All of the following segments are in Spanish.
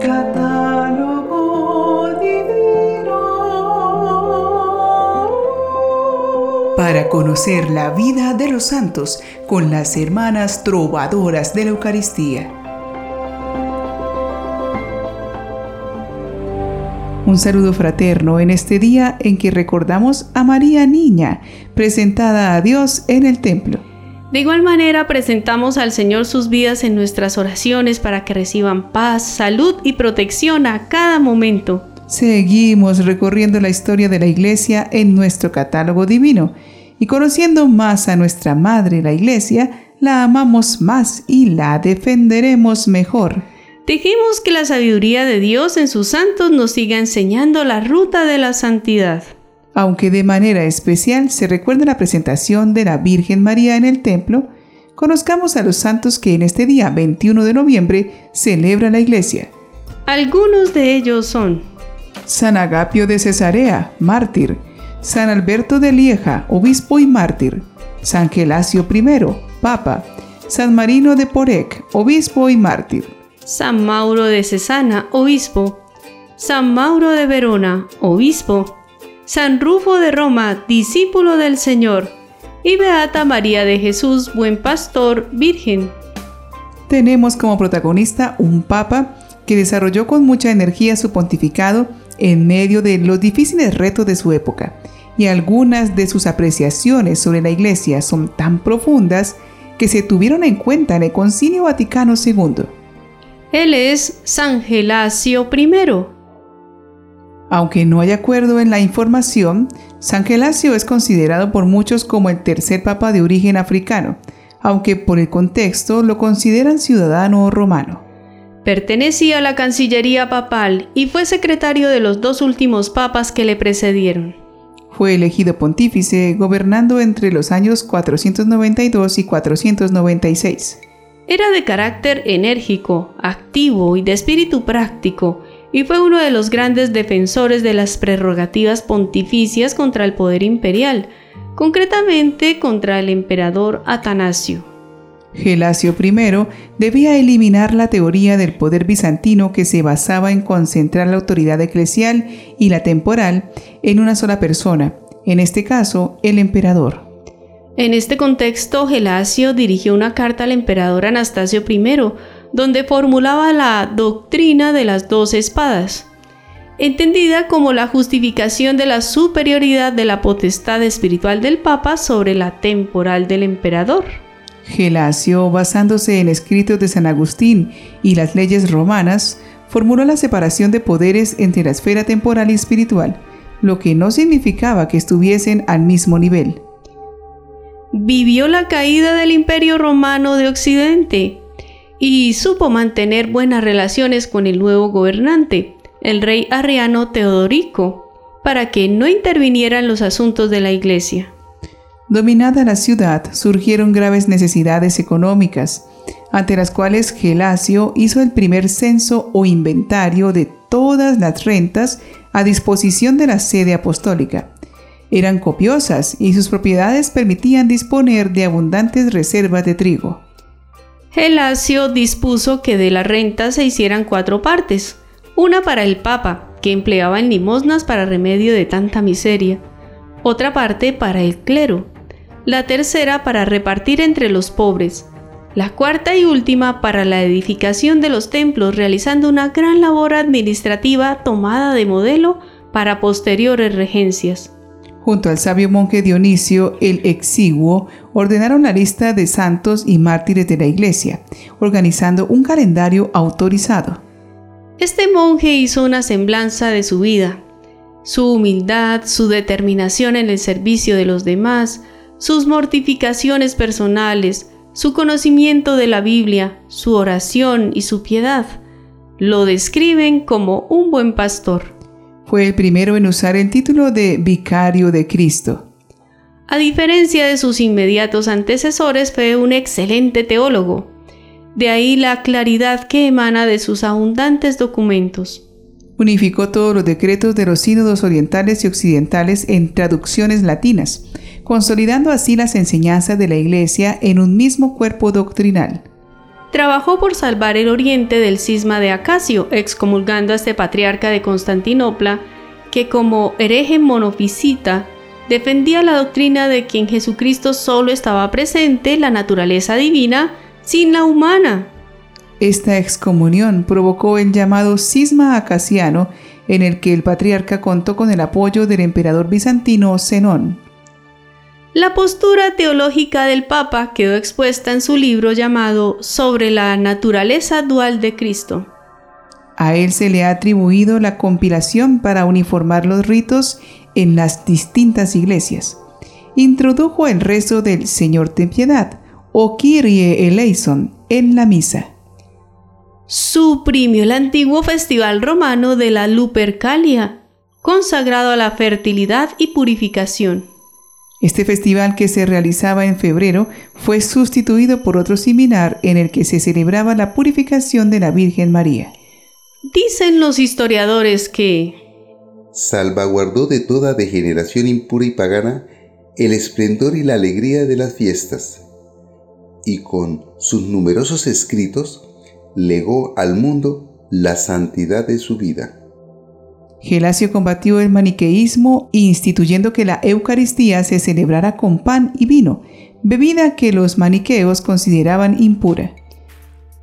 Catálogo divino. Para conocer la vida de los santos con las hermanas trovadoras de la Eucaristía. Un saludo fraterno en este día en que recordamos a María Niña, presentada a Dios en el templo. De igual manera presentamos al Señor sus vidas en nuestras oraciones para que reciban paz, salud y protección a cada momento. Seguimos recorriendo la historia de la Iglesia en nuestro catálogo divino y conociendo más a nuestra Madre la Iglesia, la amamos más y la defenderemos mejor. Dejemos que la sabiduría de Dios en sus santos nos siga enseñando la ruta de la santidad. Aunque de manera especial se recuerda la presentación de la Virgen María en el templo, conozcamos a los santos que en este día 21 de noviembre celebra la Iglesia. Algunos de ellos son San Agapio de Cesarea, mártir, San Alberto de Lieja, obispo y mártir, San Gelasio I, papa, San Marino de Porec, obispo y mártir. San Mauro de Cesana, obispo, San Mauro de Verona, obispo, San Rufo de Roma, discípulo del Señor, y Beata María de Jesús, buen pastor, virgen. Tenemos como protagonista un papa que desarrolló con mucha energía su pontificado en medio de los difíciles retos de su época, y algunas de sus apreciaciones sobre la Iglesia son tan profundas que se tuvieron en cuenta en el Concilio Vaticano II. Él es San Gelasio I. Aunque no hay acuerdo en la información, San Gelasio es considerado por muchos como el tercer papa de origen africano, aunque por el contexto lo consideran ciudadano romano. Pertenecía a la Cancillería papal y fue secretario de los dos últimos papas que le precedieron. Fue elegido pontífice gobernando entre los años 492 y 496. Era de carácter enérgico, activo y de espíritu práctico, y fue uno de los grandes defensores de las prerrogativas pontificias contra el poder imperial, concretamente contra el emperador Atanasio. Gelasio I debía eliminar la teoría del poder bizantino que se basaba en concentrar la autoridad eclesial y la temporal en una sola persona, en este caso el emperador. En este contexto, Gelasio dirigió una carta al emperador Anastasio I, donde formulaba la doctrina de las dos espadas, entendida como la justificación de la superioridad de la potestad espiritual del Papa sobre la temporal del emperador. Gelasio, basándose en escritos de San Agustín y las leyes romanas, formuló la separación de poderes entre la esfera temporal y espiritual, lo que no significaba que estuviesen al mismo nivel vivió la caída del Imperio Romano de Occidente y supo mantener buenas relaciones con el nuevo gobernante, el rey arriano Teodorico, para que no interviniera en los asuntos de la Iglesia. Dominada la ciudad, surgieron graves necesidades económicas, ante las cuales Gelasio hizo el primer censo o inventario de todas las rentas a disposición de la sede apostólica eran copiosas y sus propiedades permitían disponer de abundantes reservas de trigo. Gelasio dispuso que de la renta se hicieran cuatro partes, una para el Papa, que empleaba en limosnas para remedio de tanta miseria, otra parte para el clero, la tercera para repartir entre los pobres, la cuarta y última para la edificación de los templos, realizando una gran labor administrativa tomada de modelo para posteriores regencias junto al sabio monje Dionisio el Exiguo, ordenaron la lista de santos y mártires de la iglesia, organizando un calendario autorizado. Este monje hizo una semblanza de su vida, su humildad, su determinación en el servicio de los demás, sus mortificaciones personales, su conocimiento de la Biblia, su oración y su piedad. Lo describen como un buen pastor. Fue el primero en usar el título de Vicario de Cristo. A diferencia de sus inmediatos antecesores, fue un excelente teólogo. De ahí la claridad que emana de sus abundantes documentos. Unificó todos los decretos de los sínodos orientales y occidentales en traducciones latinas, consolidando así las enseñanzas de la Iglesia en un mismo cuerpo doctrinal. Trabajó por salvar el oriente del cisma de Acacio, excomulgando a este patriarca de Constantinopla, que como hereje monofisita defendía la doctrina de que en Jesucristo solo estaba presente la naturaleza divina sin la humana. Esta excomunión provocó el llamado cisma acaciano, en el que el patriarca contó con el apoyo del emperador bizantino Zenón. La postura teológica del Papa quedó expuesta en su libro llamado Sobre la naturaleza dual de Cristo. A él se le ha atribuido la compilación para uniformar los ritos en las distintas iglesias. Introdujo el rezo del Señor ten piedad o Kyrie eleison en la misa. Suprimió el antiguo festival romano de la Lupercalia, consagrado a la fertilidad y purificación. Este festival que se realizaba en febrero fue sustituido por otro similar en el que se celebraba la purificación de la Virgen María. Dicen los historiadores que salvaguardó de toda degeneración impura y pagana el esplendor y la alegría de las fiestas, y con sus numerosos escritos legó al mundo la santidad de su vida. Gelasio combatió el maniqueísmo instituyendo que la Eucaristía se celebrara con pan y vino, bebida que los maniqueos consideraban impura.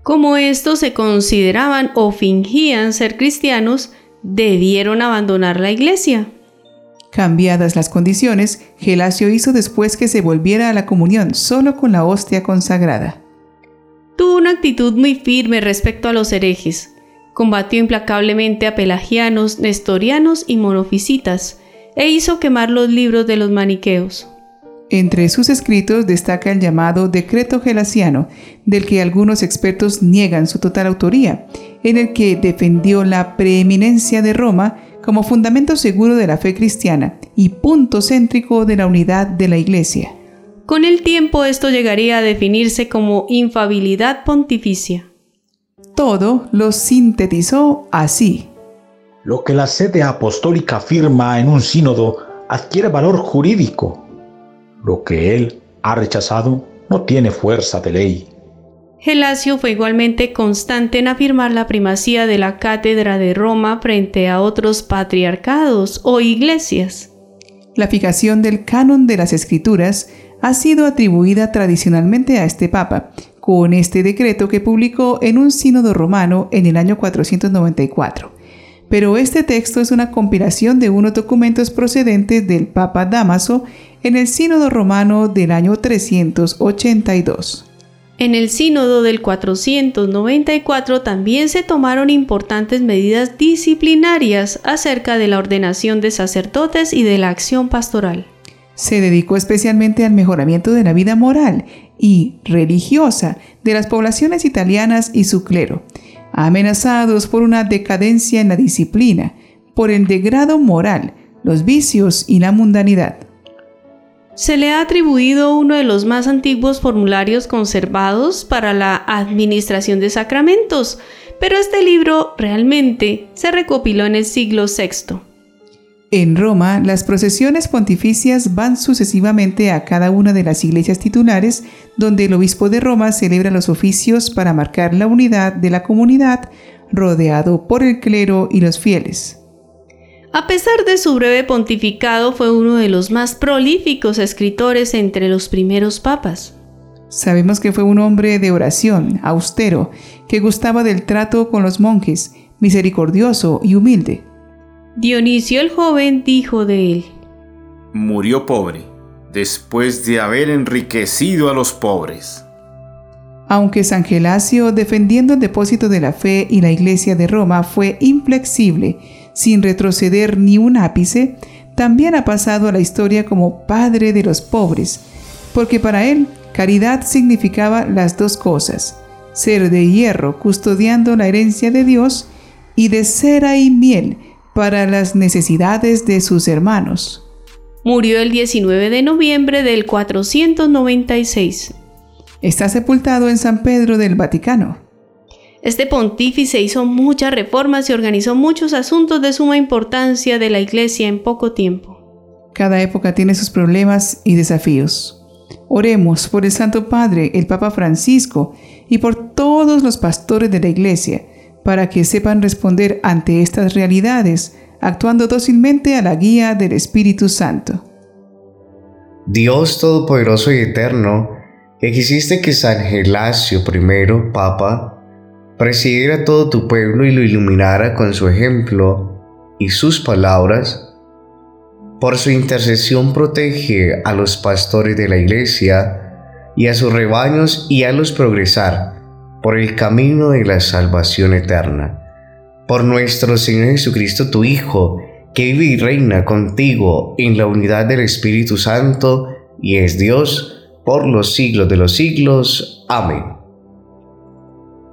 Como estos se consideraban o fingían ser cristianos, debieron abandonar la iglesia. Cambiadas las condiciones, Gelasio hizo después que se volviera a la comunión solo con la hostia consagrada. Tuvo una actitud muy firme respecto a los herejes, combatió implacablemente a pelagianos, nestorianos y monofisitas, e hizo quemar los libros de los maniqueos. Entre sus escritos destaca el llamado Decreto Gelasiano, del que algunos expertos niegan su total autoría, en el que defendió la preeminencia de Roma como fundamento seguro de la fe cristiana y punto céntrico de la unidad de la Iglesia. Con el tiempo esto llegaría a definirse como infabilidad pontificia todo lo sintetizó así. Lo que la sede apostólica afirma en un sínodo adquiere valor jurídico. Lo que él ha rechazado no tiene fuerza de ley. Gelasio fue igualmente constante en afirmar la primacía de la cátedra de Roma frente a otros patriarcados o iglesias. La fijación del canon de las escrituras ha sido atribuida tradicionalmente a este papa, con este decreto que publicó en un sínodo romano en el año 494. Pero este texto es una compilación de unos documentos procedentes del Papa Damaso en el sínodo romano del año 382. En el sínodo del 494 también se tomaron importantes medidas disciplinarias acerca de la ordenación de sacerdotes y de la acción pastoral. Se dedicó especialmente al mejoramiento de la vida moral y religiosa de las poblaciones italianas y su clero, amenazados por una decadencia en la disciplina, por el degrado moral, los vicios y la mundanidad. Se le ha atribuido uno de los más antiguos formularios conservados para la administración de sacramentos, pero este libro realmente se recopiló en el siglo VI. En Roma, las procesiones pontificias van sucesivamente a cada una de las iglesias titulares, donde el obispo de Roma celebra los oficios para marcar la unidad de la comunidad, rodeado por el clero y los fieles. A pesar de su breve pontificado, fue uno de los más prolíficos escritores entre los primeros papas. Sabemos que fue un hombre de oración, austero, que gustaba del trato con los monjes, misericordioso y humilde. Dionisio el joven dijo de él, Murió pobre, después de haber enriquecido a los pobres. Aunque San Gelasio, defendiendo el depósito de la fe y la iglesia de Roma, fue inflexible, sin retroceder ni un ápice, también ha pasado a la historia como padre de los pobres, porque para él caridad significaba las dos cosas, ser de hierro custodiando la herencia de Dios y de cera y miel para las necesidades de sus hermanos. Murió el 19 de noviembre del 496. Está sepultado en San Pedro del Vaticano. Este pontífice hizo muchas reformas y organizó muchos asuntos de suma importancia de la Iglesia en poco tiempo. Cada época tiene sus problemas y desafíos. Oremos por el Santo Padre, el Papa Francisco, y por todos los pastores de la iglesia para que sepan responder ante estas realidades, actuando dócilmente a la guía del Espíritu Santo. Dios Todopoderoso y Eterno, que quisiste que San Gelasio I, Papa, presidiera todo tu pueblo y lo iluminara con su ejemplo y sus palabras, por su intercesión protege a los pastores de la iglesia y a sus rebaños y a los progresar por el camino de la salvación eterna. Por nuestro Señor Jesucristo, tu Hijo, que vive y reina contigo en la unidad del Espíritu Santo y es Dios por los siglos de los siglos. Amén.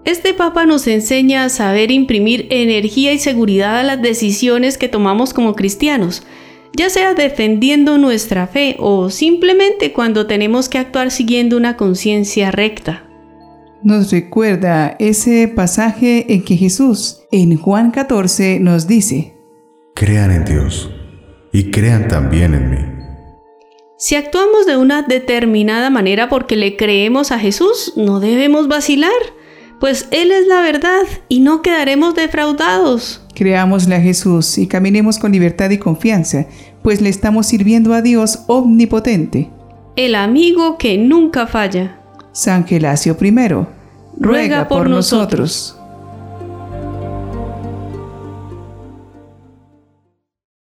Este Papa nos enseña a saber imprimir energía y seguridad a las decisiones que tomamos como cristianos ya sea defendiendo nuestra fe o simplemente cuando tenemos que actuar siguiendo una conciencia recta. Nos recuerda ese pasaje en que Jesús en Juan 14 nos dice, Crean en Dios y crean también en mí. Si actuamos de una determinada manera porque le creemos a Jesús, no debemos vacilar, pues Él es la verdad y no quedaremos defraudados. Creámosle a Jesús y caminemos con libertad y confianza, pues le estamos sirviendo a Dios omnipotente. El amigo que nunca falla. San Gelasio I, ruega, por, nosotros.